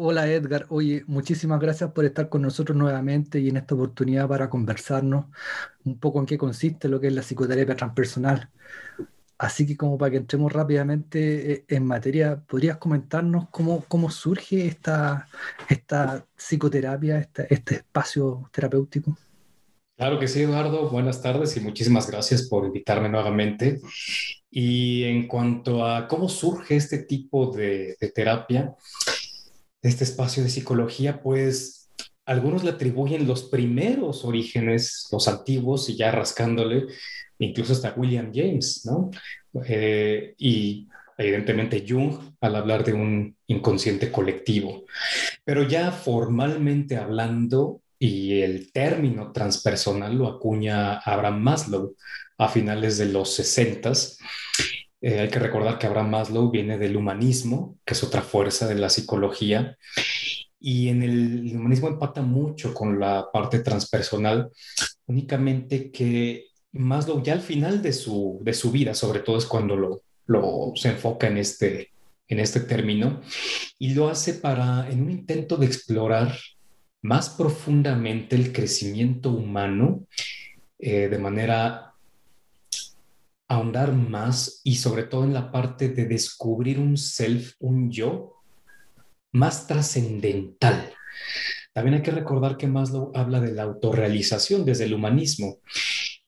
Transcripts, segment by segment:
Hola Edgar, oye, muchísimas gracias por estar con nosotros nuevamente y en esta oportunidad para conversarnos un poco en qué consiste lo que es la psicoterapia transpersonal. Así que como para que entremos rápidamente eh, en materia, ¿podrías comentarnos cómo, cómo surge esta, esta psicoterapia, este espacio terapéutico? Claro que sí, Eduardo. Buenas tardes y muchísimas gracias por invitarme nuevamente. Y en cuanto a cómo surge este tipo de, de terapia, este espacio de psicología, pues algunos le atribuyen los primeros orígenes, los antiguos, y ya rascándole, incluso hasta William James, ¿no? Eh, y evidentemente Jung al hablar de un inconsciente colectivo. Pero ya formalmente hablando, y el término transpersonal lo acuña Abraham Maslow a finales de los 60 eh, hay que recordar que Abraham Maslow viene del humanismo, que es otra fuerza de la psicología, y en el, humanismo empata mucho con la parte transpersonal, únicamente que Maslow ya al final de su, de su vida, sobre todo es cuando lo, lo se enfoca en este, en este término, y lo hace para, en un intento de explorar más profundamente el crecimiento humano eh, de manera ahondar más y sobre todo en la parte de descubrir un self, un yo más trascendental. También hay que recordar que Maslow habla de la autorrealización desde el humanismo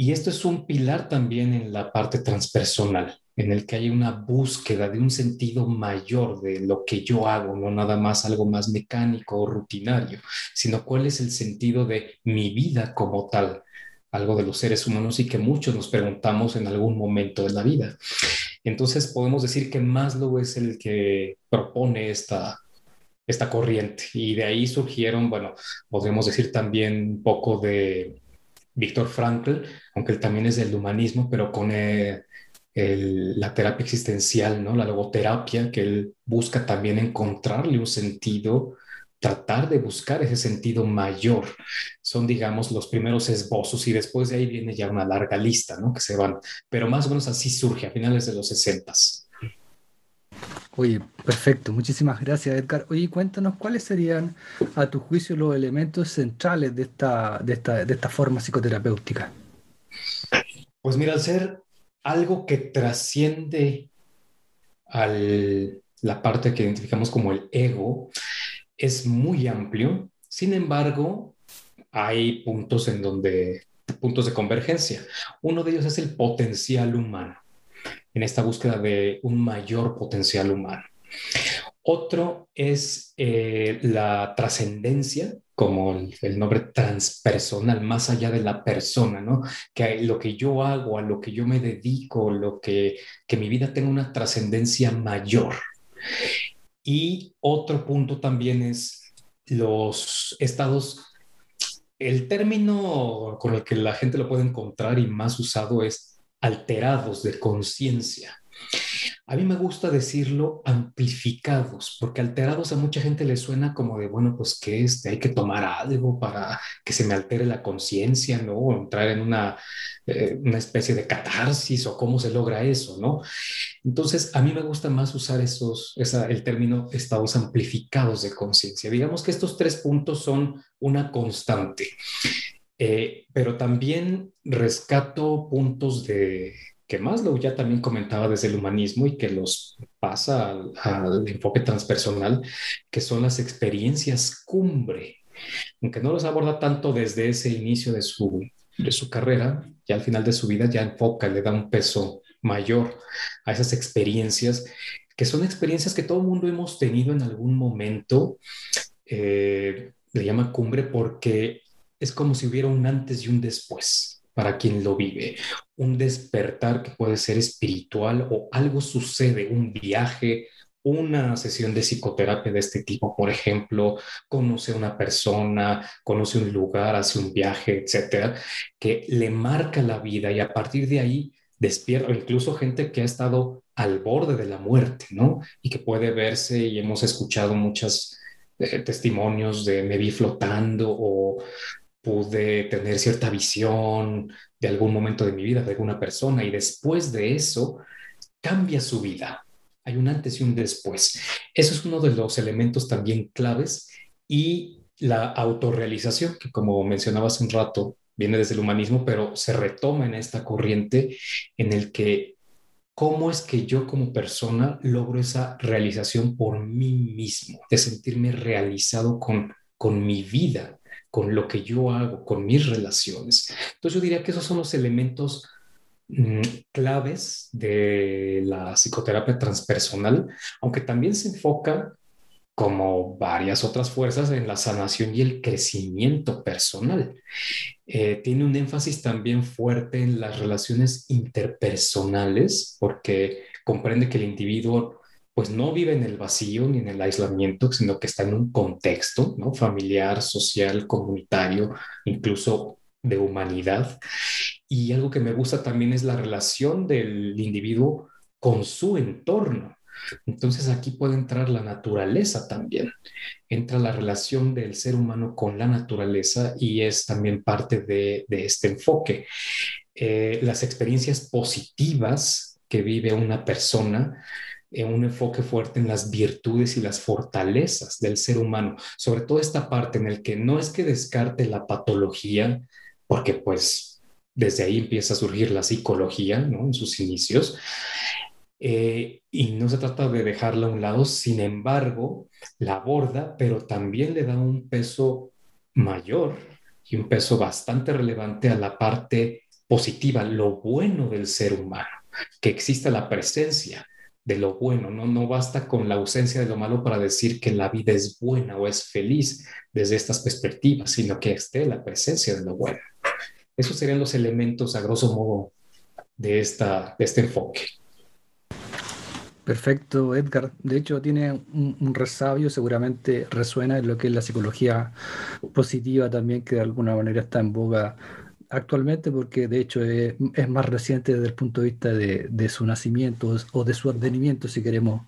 y esto es un pilar también en la parte transpersonal, en el que hay una búsqueda de un sentido mayor de lo que yo hago, no nada más algo más mecánico o rutinario, sino cuál es el sentido de mi vida como tal, algo de los seres humanos y que muchos nos preguntamos en algún momento de la vida. Entonces podemos decir que Maslow es el que propone esta, esta corriente y de ahí surgieron, bueno, podemos decir también un poco de Víctor Frankl, aunque él también es del humanismo, pero con eh, la terapia existencial, ¿no? La logoterapia, que él busca también encontrarle un sentido tratar de buscar ese sentido mayor. Son, digamos, los primeros esbozos y después de ahí viene ya una larga lista, ¿no? Que se van, pero más o menos así surge a finales de los 60. Oye, perfecto, muchísimas gracias Edgar. Oye, cuéntanos cuáles serían, a tu juicio, los elementos centrales de esta, de esta, de esta forma psicoterapéutica. Pues mira, al ser algo que trasciende a la parte que identificamos como el ego, es muy amplio, sin embargo, hay puntos en donde, puntos de convergencia. Uno de ellos es el potencial humano, en esta búsqueda de un mayor potencial humano. Otro es eh, la trascendencia, como el, nombre transpersonal, más allá de la persona, ¿no? Que lo que yo hago, a lo que yo me dedico, lo que, que mi vida tenga una trascendencia mayor. Y otro punto también es los estados, el término con el que la gente lo puede encontrar y más usado es alterados de conciencia. A mí me gusta decirlo amplificados, porque alterados a mucha gente le suena como de, bueno, pues que este, hay que tomar algo para que se me altere la conciencia, ¿no? Entrar en una, eh, una especie de catarsis o cómo se logra eso, ¿no? Entonces, a mí me gusta más usar esos, el término estados amplificados de conciencia. Digamos que estos tres puntos son una constante, eh, pero también rescato puntos de que Maslow ya también comentaba desde el humanismo y que los pasa al, enfoque transpersonal, que son las experiencias cumbre, aunque no los aborda tanto desde ese inicio de su, de su carrera, ya al final de su vida ya enfoca, le da un peso mayor a esas experiencias, que son experiencias que todo el mundo hemos tenido en algún momento. Eh, le llama cumbre porque es como si hubiera un antes y un después para quien lo vive. Un despertar que puede ser espiritual o algo sucede, un viaje, una sesión de psicoterapia de este tipo, por ejemplo, conoce a una persona, conoce un lugar, hace un viaje, etcétera, que le marca la vida y a partir de ahí despierta, incluso gente que ha estado al borde de la muerte, ¿no? Y que puede verse, y hemos escuchado muchos eh, testimonios de me vi flotando o pude tener cierta visión de algún momento de mi vida, de alguna persona, y después de eso cambia su vida. hay un antes y un después. Eso es uno de los elementos también claves y la autorrealización, que como mencionaba hace un rato, viene desde el humanismo, pero se retoma en esta corriente en el que cómo es que yo como persona logro esa realización por mí mismo, de sentirme realizado con, con mi vida, con lo que yo hago, con mis relaciones. Entonces yo diría que esos son los elementos mm, claves de la psicoterapia transpersonal, aunque también se enfoca como varias otras fuerzas en la sanación y el crecimiento personal. Eh, tiene un énfasis también fuerte en las relaciones interpersonales, porque comprende que el individuo pues no vive en el vacío ni en el aislamiento, sino que está en un contexto ¿no? familiar, social, comunitario, incluso de humanidad. Y algo que me gusta también es la relación del individuo con su entorno. Entonces aquí puede entrar la naturaleza también. Entra la relación del ser humano con la naturaleza y es también parte de, este enfoque. Eh, las experiencias positivas que vive una persona un enfoque fuerte en las virtudes y las fortalezas del ser humano, sobre todo esta parte en el que no es que descarte la patología, porque pues desde ahí empieza a surgir la psicología, ¿no? En sus inicios, eh, y no se trata de dejarla a un lado, sin embargo, la aborda, pero también le da un peso mayor y un peso bastante relevante a la parte positiva, lo bueno del ser humano, que exista la presencia de lo bueno, ¿no? No basta con la ausencia de lo malo para decir que la vida es buena o es feliz desde estas perspectivas, sino que esté la presencia de lo bueno. Esos serían los elementos, a grosso modo, de, esta, de este enfoque. Perfecto, Edgar. De hecho, tiene un, resabio, seguramente resuena en lo que es la psicología positiva también, que de alguna manera está en boga actualmente, porque de hecho es, más reciente desde el punto de vista de, su nacimiento o de su advenimiento, si queremos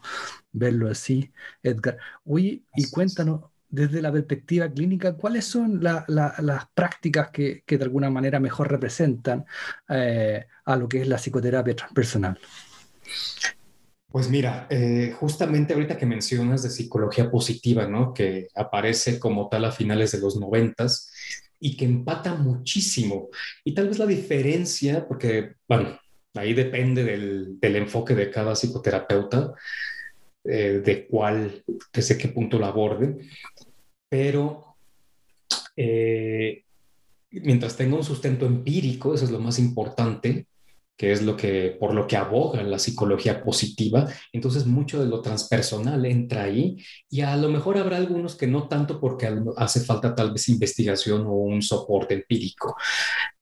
verlo así, Edgar. Oye, y cuéntanos desde la perspectiva clínica, ¿cuáles son las prácticas que, de alguna manera mejor representan eh, a lo que es la psicoterapia transpersonal? Pues mira, eh, justamente ahorita que mencionas de psicología positiva, ¿no? Que aparece como tal a finales de los noventas y que empata muchísimo. Y tal vez la diferencia, porque, bueno, ahí depende del, enfoque de cada psicoterapeuta, eh, de cuál, desde qué punto lo aborde, pero eh, mientras tenga un sustento empírico, eso es lo más importante, que es lo que, por lo que aboga la psicología positiva. Entonces, mucho de lo transpersonal entra ahí y a lo mejor habrá algunos que no tanto porque hace falta tal vez investigación o un soporte empírico.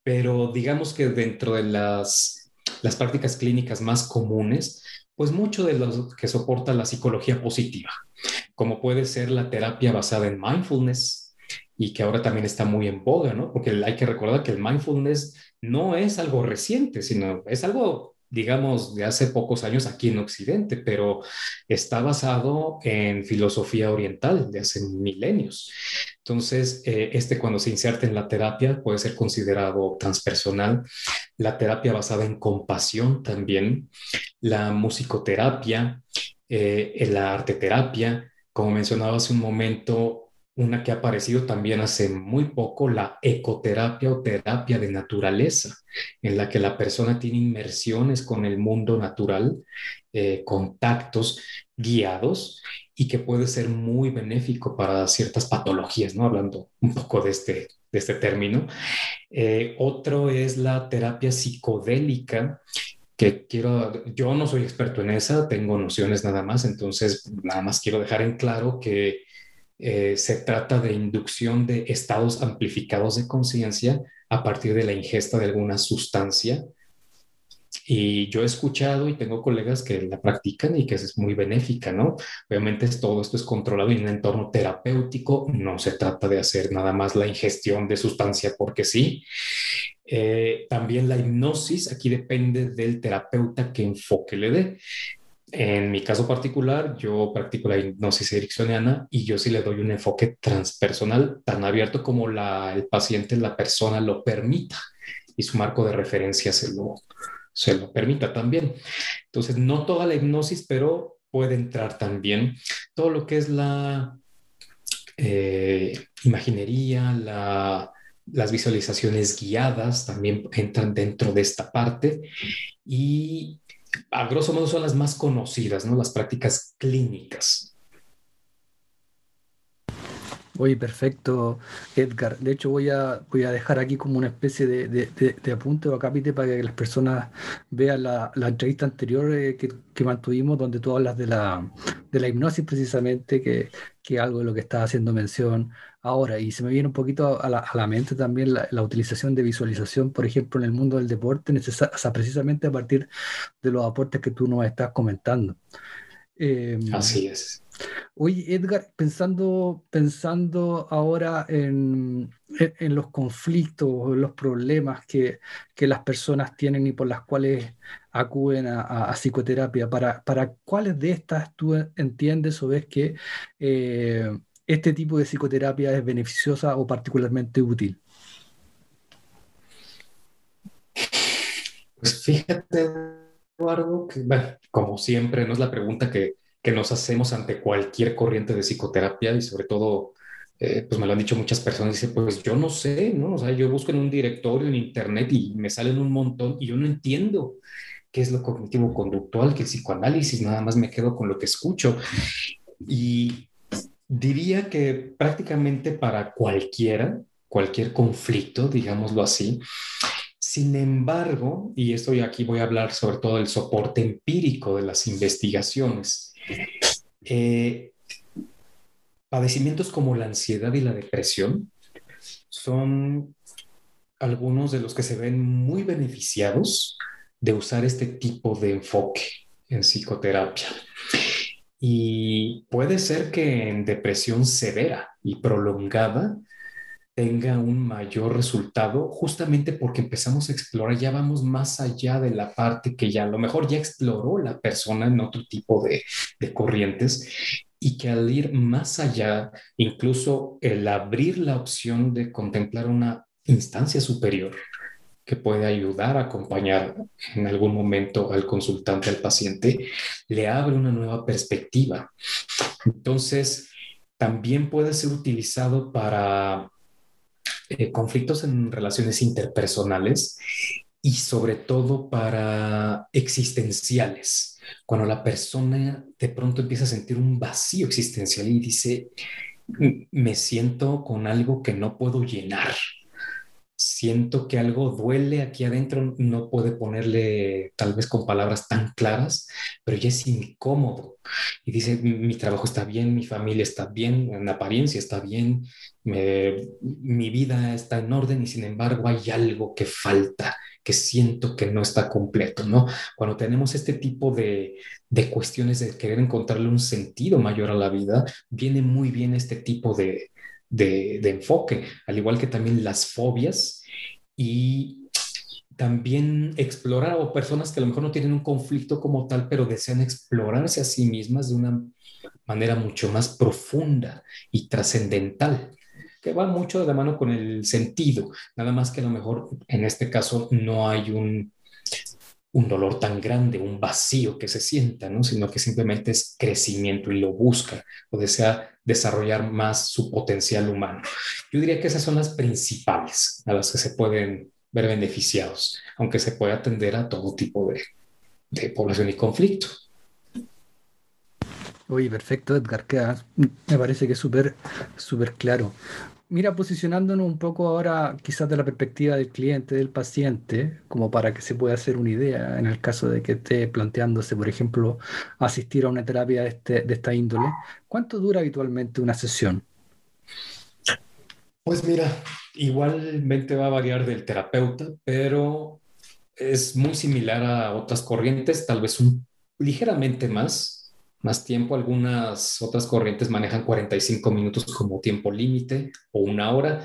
Pero digamos que dentro de las, las prácticas clínicas más comunes, pues mucho de lo que soporta la psicología positiva, como puede ser la terapia basada en mindfulness, y que ahora también está muy en boga, ¿no? Porque hay que recordar que el mindfulness no es algo reciente, sino es algo, digamos, de hace pocos años aquí en Occidente, pero está basado en filosofía oriental de hace milenios. Entonces, eh, este cuando se inserta en la terapia puede ser considerado transpersonal. La terapia basada en compasión también, la musicoterapia, eh, la arteterapia, como mencionaba hace un momento, una que ha aparecido también hace muy poco, la ecoterapia o terapia de naturaleza, en la que la persona tiene inmersiones con el mundo natural, eh, contactos guiados y que puede ser muy benéfico para ciertas patologías, ¿no? Hablando un poco de este, de este término. Eh, otro es la terapia psicodélica, que quiero, yo no soy experto en esa, tengo nociones nada más, entonces nada más quiero dejar en claro que eh, se trata de inducción de estados amplificados de conciencia a partir de la ingesta de alguna sustancia. Y yo he escuchado y tengo colegas que la practican y que es muy benéfica, ¿no? Obviamente todo esto es controlado en un entorno terapéutico, no se trata de hacer nada más la ingestión de sustancia porque sí. Eh, también la hipnosis, aquí depende del terapeuta que enfoque le dé. En mi caso particular, yo practico la hipnosis ericksoniana y yo sí le doy un enfoque transpersonal tan abierto como la, el paciente, la persona lo permita y su marco de referencia se lo, se lo permita también. Entonces, no toda la hipnosis, pero puede entrar también todo lo que es la eh, imaginería, las visualizaciones guiadas también entran dentro de esta parte y a grosso modo son las más conocidas, ¿no? Las prácticas clínicas. Oye, perfecto, Edgar. De hecho, voy a, voy a dejar aquí como una especie de, de, apunte o acápite para que las personas vean la, entrevista anterior eh, que, mantuvimos, donde tú hablas de la, de la hipnosis precisamente, que, que algo de lo que estás haciendo mención ahora. Y se me viene un poquito a la, mente también la, utilización de visualización, por ejemplo, en el mundo del deporte, precisamente a partir de los aportes que tú nos estás comentando. Em, Así es. Oye, Edgar, pensando, pensando ahora en, en, los conflictos, los problemas que, que, las personas tienen y por las cuales acuden a, psicoterapia, ¿para, ¿para cuáles de estas tú entiendes o ves que eh, este tipo de psicoterapia es beneficiosa o particularmente útil? Pues fíjate, Eduardo, que como siempre, no es la pregunta que que nos hacemos ante cualquier corriente de psicoterapia y sobre todo, eh, pues me lo han dicho muchas personas, dice, pues yo no sé, ¿no? O sea, yo busco en un directorio en internet y me salen un montón y yo no entiendo qué es lo cognitivo conductual, qué es psicoanálisis, nada más me quedo con lo que escucho. Y diría que prácticamente para cualquiera, cualquier conflicto, digámoslo así, sin embargo, y esto aquí voy a hablar sobre todo del soporte empírico de las investigaciones, eh, padecimientos como la ansiedad y la depresión son algunos de los que se ven muy beneficiados de usar este tipo de enfoque en psicoterapia. Y puede ser que en depresión severa y prolongada tenga un mayor resultado justamente porque empezamos a explorar, ya vamos más allá de la parte que ya a lo mejor ya exploró la persona en otro tipo de, de corrientes y que al ir más allá, incluso el abrir la opción de contemplar una instancia superior que puede ayudar a acompañar en algún momento al consultante, al paciente, le abre una nueva perspectiva. Entonces, también puede ser utilizado para eh, conflictos en relaciones interpersonales y sobre todo para existenciales. Cuando la persona de pronto empieza a sentir un vacío existencial y dice, me siento con algo que no puedo llenar, siento que algo duele aquí adentro, no puede ponerle tal vez con palabras tan claras, pero ya es incómodo. Y dice, mi trabajo está bien, mi familia está bien, en apariencia está bien, mi vida está en orden y sin embargo hay algo que falta, que siento que no está completo, ¿no? Cuando tenemos este tipo de, de cuestiones de querer encontrarle un sentido mayor a la vida, viene muy bien este tipo de, de, enfoque, al igual que también las fobias y también explorar o personas que a lo mejor no tienen un conflicto como tal, pero desean explorarse a sí mismas de una manera mucho más profunda y trascendental, que va mucho de la mano con el sentido, nada más que a lo mejor en este caso no hay un, un dolor tan grande, un vacío que se sienta, ¿no? sino que simplemente es crecimiento y lo busca o desea desarrollar más su potencial humano. Yo diría que esas son las principales a las que se pueden ver beneficiados, aunque se puede atender a todo tipo de, de población y conflicto. Oye, perfecto, Edgar, me parece que es súper, súper claro. Mira, posicionándonos un poco ahora quizás de la perspectiva del cliente, del paciente, como para que se pueda hacer una idea en el caso de que esté planteándose, por ejemplo, asistir a una terapia de, este, de esta índole, ¿cuánto dura habitualmente una sesión? Pues mira, igualmente va a variar del terapeuta, pero es muy similar a otras corrientes, tal vez ligeramente más, más tiempo. Algunas otras corrientes manejan 45 minutos como tiempo límite o una hora.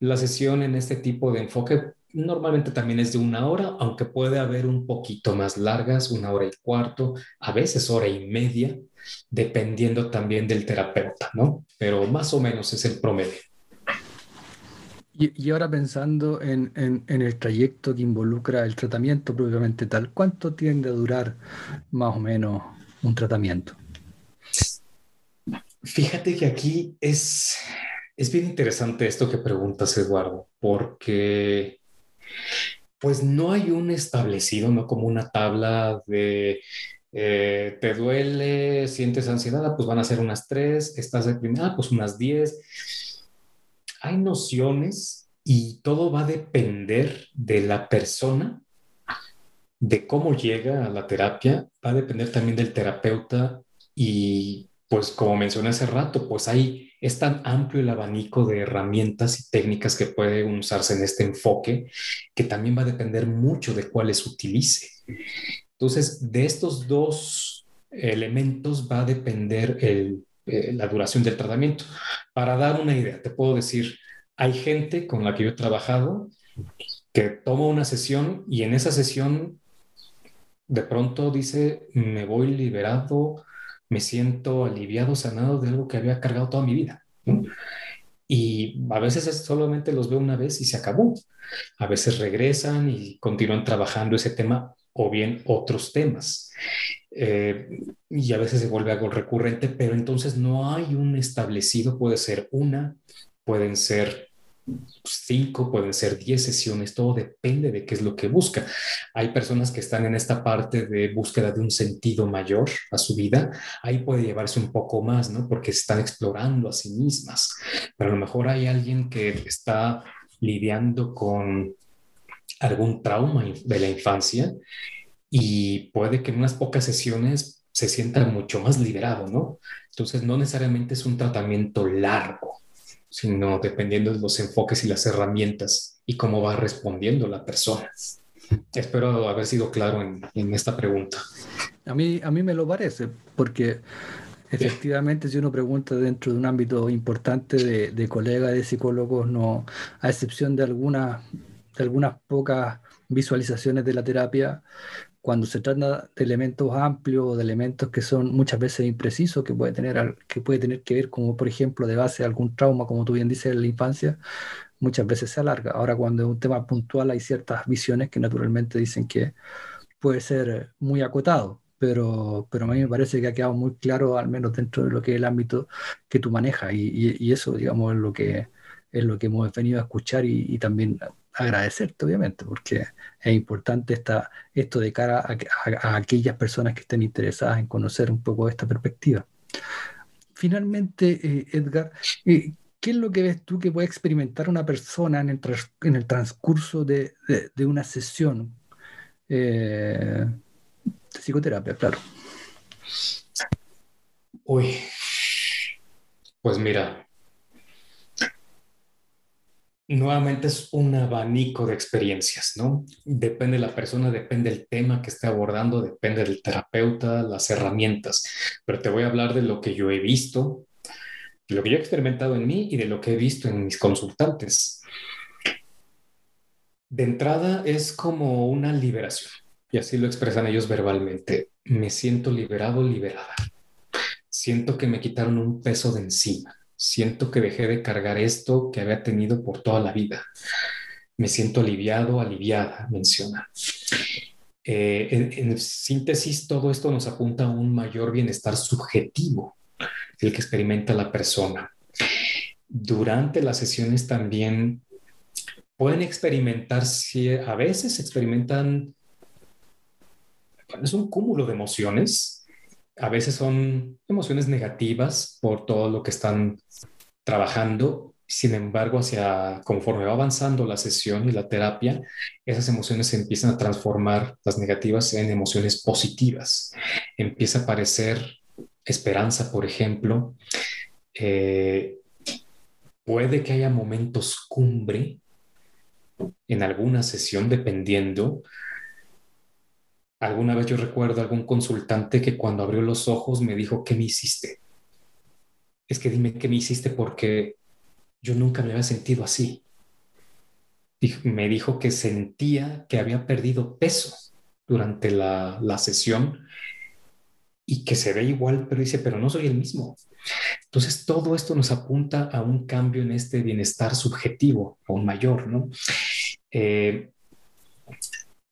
La sesión en este tipo de enfoque normalmente también es de una hora, aunque puede haber un poquito más largas, una hora y cuarto, a veces hora y media, dependiendo también del terapeuta, ¿no? Pero más o menos es el promedio. Y, ahora pensando en, en, el trayecto que involucra el tratamiento propiamente tal, ¿cuánto tiende a durar más o menos un tratamiento. Fíjate que aquí es, es bien interesante esto que preguntas, Eduardo, porque pues no hay un establecido, no como una tabla de eh, te duele, sientes ansiedad, pues van a ser unas tres, estás deprimida, pues unas diez. Hay nociones y todo va a depender de la persona, de cómo llega a la terapia, va a depender también del terapeuta y pues como mencioné hace rato, pues hay, es tan amplio el abanico de herramientas y técnicas que pueden usarse en este enfoque que también va a depender mucho de cuáles utilice. Entonces, de estos dos elementos va a depender el, eh, la duración del tratamiento. Para dar una idea, te puedo decir, hay gente con la que yo he trabajado que toma una sesión y en esa sesión de pronto dice, me voy liberado me siento aliviado, sanado de algo que había cargado toda mi vida. Y a veces solamente los veo una vez y se acabó. A veces regresan y continúan trabajando ese tema o bien otros temas. Eh, y a veces se vuelve algo recurrente, pero entonces no hay un establecido, puede ser una, pueden ser cinco, pueden ser diez sesiones, todo depende de qué es lo que busca. Hay personas que están en esta parte de búsqueda de un sentido mayor a su vida, ahí puede llevarse un poco más, ¿no? Porque están explorando a sí mismas, pero a lo mejor hay alguien que está lidiando con algún trauma de la infancia y puede que en unas pocas sesiones se sienta mucho más liberado, ¿no? Entonces no necesariamente es un tratamiento largo sino dependiendo de los enfoques y las herramientas y cómo va respondiendo la persona. Espero haber sido claro en, esta pregunta. A mí, a mí me lo parece, porque efectivamente si uno pregunta dentro de un ámbito importante de, de colegas, de psicólogos, no, a excepción de algunas, de algunas pocas visualizaciones de la terapia, cuando se trata de elementos amplios o de elementos que son muchas veces imprecisos, que puede tener, que puede tener que ver como por ejemplo de base algún trauma, como tú bien dices, en la infancia, muchas veces se alarga. Ahora cuando es un tema puntual hay ciertas visiones que naturalmente dicen que puede ser muy acotado, pero, pero a mí me parece que ha quedado muy claro, al menos dentro de lo que es el ámbito que tú manejas, y, eso, digamos, es lo que, es lo que hemos venido a escuchar y también agradecerte, obviamente, porque es importante esta, esto de cara a, aquellas personas que estén interesadas en conocer un poco esta perspectiva. Finalmente, eh, Edgar, eh, ¿qué es lo que ves tú que puede experimentar una persona en el, en el transcurso de, de, una sesión eh, de psicoterapia, claro? Uy, pues mira, nuevamente es un abanico de experiencias, ¿no? Depende de la persona, depende del tema que esté abordando, depende del terapeuta, las herramientas, pero te voy a hablar de lo que yo he visto, de lo que yo he experimentado en mí y de lo que he visto en mis consultantes. De entrada es como una liberación, y así lo expresan ellos verbalmente. Me siento liberado, liberada. Siento que me quitaron un peso de encima siento que dejé de cargar esto que había tenido por toda la vida. Me siento aliviado, aliviada, menciona. Eh, en, síntesis, todo esto nos apunta a un mayor bienestar subjetivo, el que experimenta la persona. Durante las sesiones también pueden experimentar, a veces experimentan, es un cúmulo de emociones, a veces son emociones negativas por todo lo que están trabajando. Sin embargo, hacia conforme va avanzando la sesión y la terapia, esas emociones se empiezan a transformar, las negativas, en emociones positivas. Empieza a aparecer esperanza, por ejemplo. Eh, puede que haya momentos cumbre en alguna sesión, dependiendo, Alguna vez yo recuerdo algún consultante que cuando abrió los ojos me dijo, ¿qué me hiciste? Es que dime qué me hiciste porque yo nunca me había sentido así. me dijo que sentía que había perdido peso durante la, la sesión y que se ve igual, pero dice, pero no soy el mismo. Entonces, todo esto nos apunta a un cambio en este bienestar subjetivo, aún mayor, ¿no? Eh,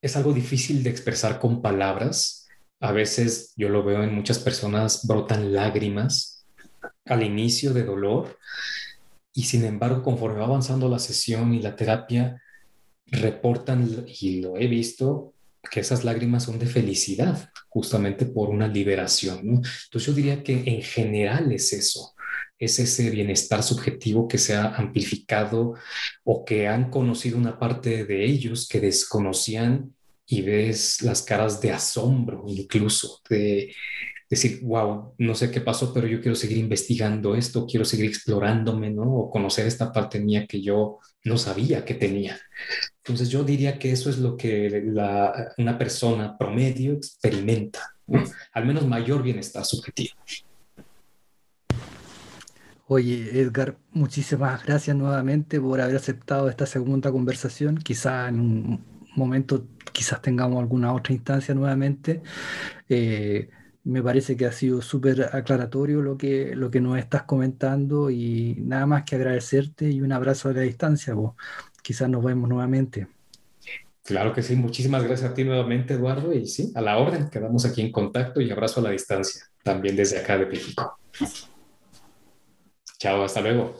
es algo difícil de expresar con palabras, A veces yo lo veo en muchas personas, brotan lágrimas al inicio de dolor. Y sin embargo conforme va avanzando la sesión y la terapia, reportan, y lo he visto, que esas lágrimas son de felicidad, justamente por una liberación. Entonces yo diría que en general es eso, es ese bienestar subjetivo que se ha amplificado o que han conocido una parte de ellos que desconocían y ves las caras de asombro incluso, de decir, wow, no sé qué pasó, pero yo quiero seguir investigando esto, quiero seguir explorándome, ¿no? O conocer esta parte mía que yo no sabía que tenía. Entonces yo diría que eso es lo que una persona promedio experimenta, al menos mayor bienestar subjetivo. Oye, Edgar, muchísimas gracias nuevamente por haber aceptado esta segunda conversación. Quizá en un momento, quizás tengamos alguna otra instancia nuevamente. Eh, me parece que ha sido súper aclaratorio lo que, lo que nos estás comentando y nada más que agradecerte y un abrazo a la distancia. Quizás nos vemos nuevamente. Claro que sí, muchísimas gracias a ti nuevamente, Eduardo, y sí, a la orden, quedamos aquí en contacto y abrazo a la distancia, también desde acá de México. Chao, hasta luego.